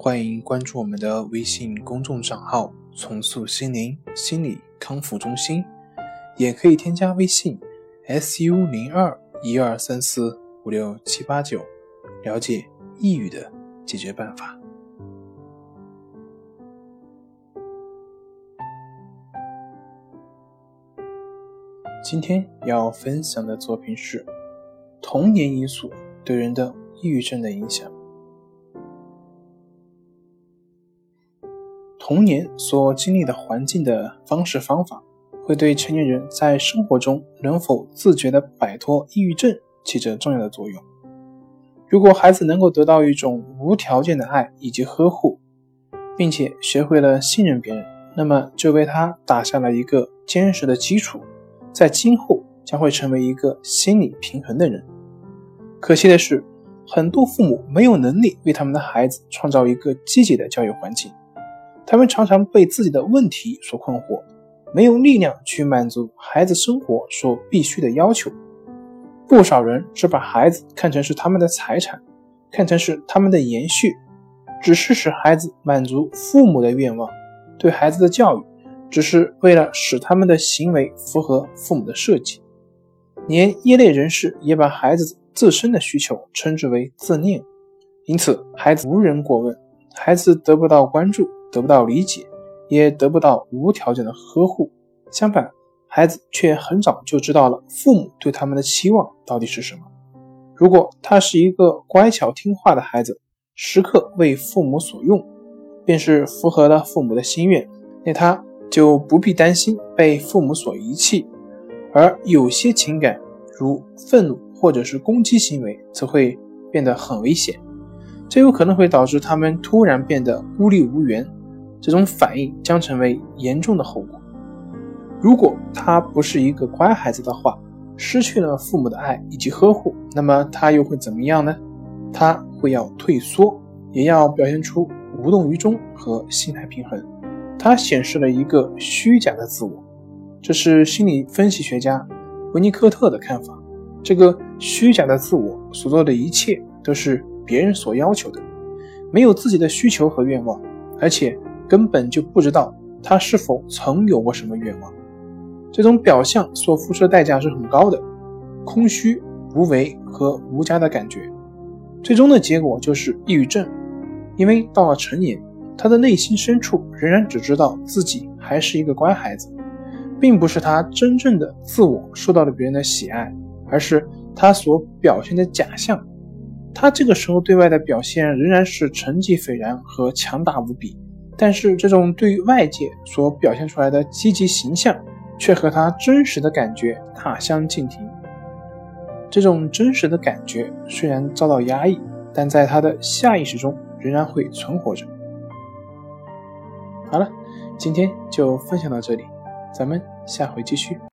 欢迎关注我们的微信公众账号“重塑心灵心理康复中心”，也可以添加微信 “su 零二一二三四五六七八九”，了解抑郁的解决办法。今天要分享的作品是童年因素对人的抑郁症的影响。童年所经历的环境的方式方法，会对成年人在生活中能否自觉地摆脱抑郁症起着重要的作用。如果孩子能够得到一种无条件的爱以及呵护，并且学会了信任别人，那么就为他打下了一个坚实的基础，在今后将会成为一个心理平衡的人。可惜的是，很多父母没有能力为他们的孩子创造一个积极的教育环境。他们常常被自己的问题所困惑，没有力量去满足孩子生活所必须的要求。不少人只把孩子看成是他们的财产，看成是他们的延续，只是使孩子满足父母的愿望。对孩子的教育，只是为了使他们的行为符合父母的设计。连业内人士也把孩子自身的需求称之为自恋，因此孩子无人过问，孩子得不到关注。得不到理解，也得不到无条件的呵护。相反，孩子却很早就知道了父母对他们的期望到底是什么。如果他是一个乖巧听话的孩子，时刻为父母所用，便是符合了父母的心愿，那他就不必担心被父母所遗弃。而有些情感，如愤怒或者是攻击行为，则会变得很危险。这有可能会导致他们突然变得孤立无援。这种反应将成为严重的后果。如果他不是一个乖孩子的话，失去了父母的爱以及呵护，那么他又会怎么样呢？他会要退缩，也要表现出无动于衷和心态平衡。他显示了一个虚假的自我，这是心理分析学家维尼科特的看法。这个虚假的自我所做的一切都是别人所要求的，没有自己的需求和愿望，而且。根本就不知道他是否曾有过什么愿望，这种表象所付出的代价是很高的，空虚、无为和无家的感觉，最终的结果就是抑郁症。因为到了成年，他的内心深处仍然只知道自己还是一个乖孩子，并不是他真正的自我受到了别人的喜爱，而是他所表现的假象。他这个时候对外的表现仍然是成绩斐然和强大无比。但是，这种对于外界所表现出来的积极形象，却和他真实的感觉大相径庭。这种真实的感觉虽然遭到压抑，但在他的下意识中仍然会存活着。好了，今天就分享到这里，咱们下回继续。